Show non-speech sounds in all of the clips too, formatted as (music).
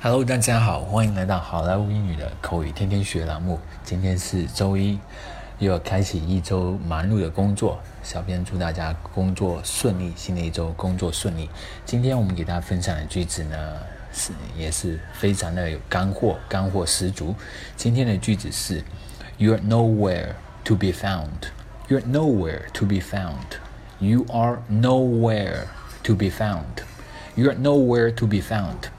Hello，大家好，欢迎来到好莱坞英语的口语天天学栏目。今天是周一，又要开启一周忙碌的工作。小编祝大家工作顺利，新的一周工作顺利。今天我们给大家分享的句子呢，是也是非常的有干货，干货十足。今天的句子是：You're nowhere to be found. You're nowhere to be found. You are nowhere to be found. You're nowhere to be found.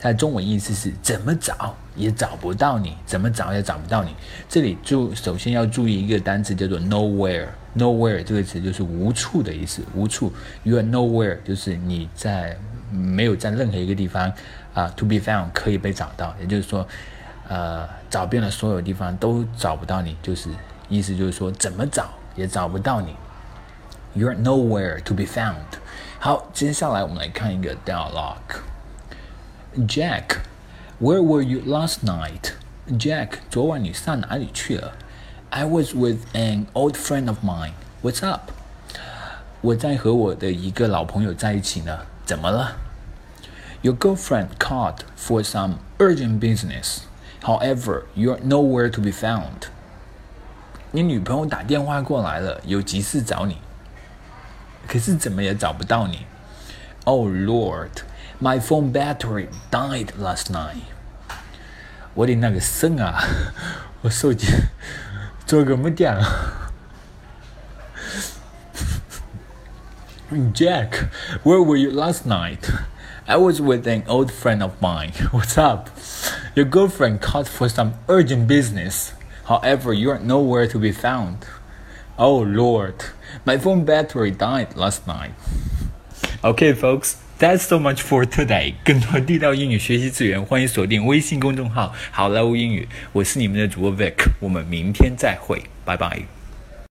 它的中文意思是怎么找也找不到你，怎么找也找不到你。这里就首先要注意一个单词叫做 nowhere。nowhere 这个词就是无处的意思，无处。You are nowhere 就是你在没有在任何一个地方啊，to be found 可以被找到，也就是说，呃，找遍了所有地方都找不到你，就是意思就是说怎么找也找不到你。You are nowhere to be found。好，接下来我们来看一个 dialogue。Jack, where were you last night? Jack，昨晚你上哪里去了？I was with an old friend of mine. What's up? 我在和我的一个老朋友在一起呢。怎么了？Your girlfriend called for some urgent business. However, you're nowhere to be found. 你女朋友打电话过来了，有急事找你，可是怎么也找不到你。Oh Lord. My phone battery died last night。我的那个肾啊，我手机昨个没电了。Jack, (laughs) (laughs) (laughs) where were you last night? I was with an old friend of mine. What's up? Your girlfriend called for some urgent business. However, you are nowhere to be found. Oh Lord, my phone battery died last night. Okay, folks. That's so much for today。更多地道英语学习资源，欢迎锁定微信公众号“好莱坞英语”。我是你们的主播 Vic，我们明天再会，拜拜。